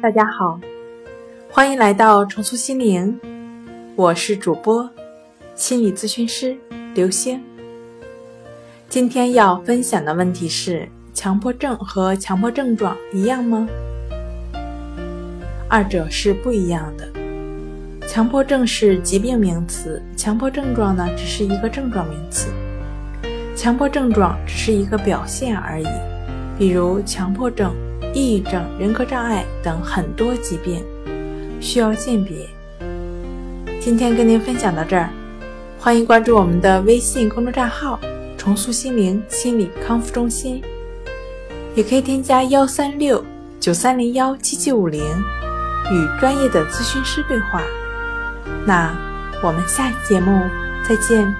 大家好，欢迎来到重塑心灵，我是主播心理咨询师刘星。今天要分享的问题是：强迫症和强迫症状一样吗？二者是不一样的。强迫症是疾病名词，强迫症状呢只是一个症状名词。强迫症状只是一个表现而已，比如强迫症。抑郁症、人格障碍等很多疾病需要鉴别。今天跟您分享到这儿，欢迎关注我们的微信公众账号“重塑心灵心理康复中心”，也可以添加幺三六九三零幺七七五零与专业的咨询师对话。那我们下期节目再见。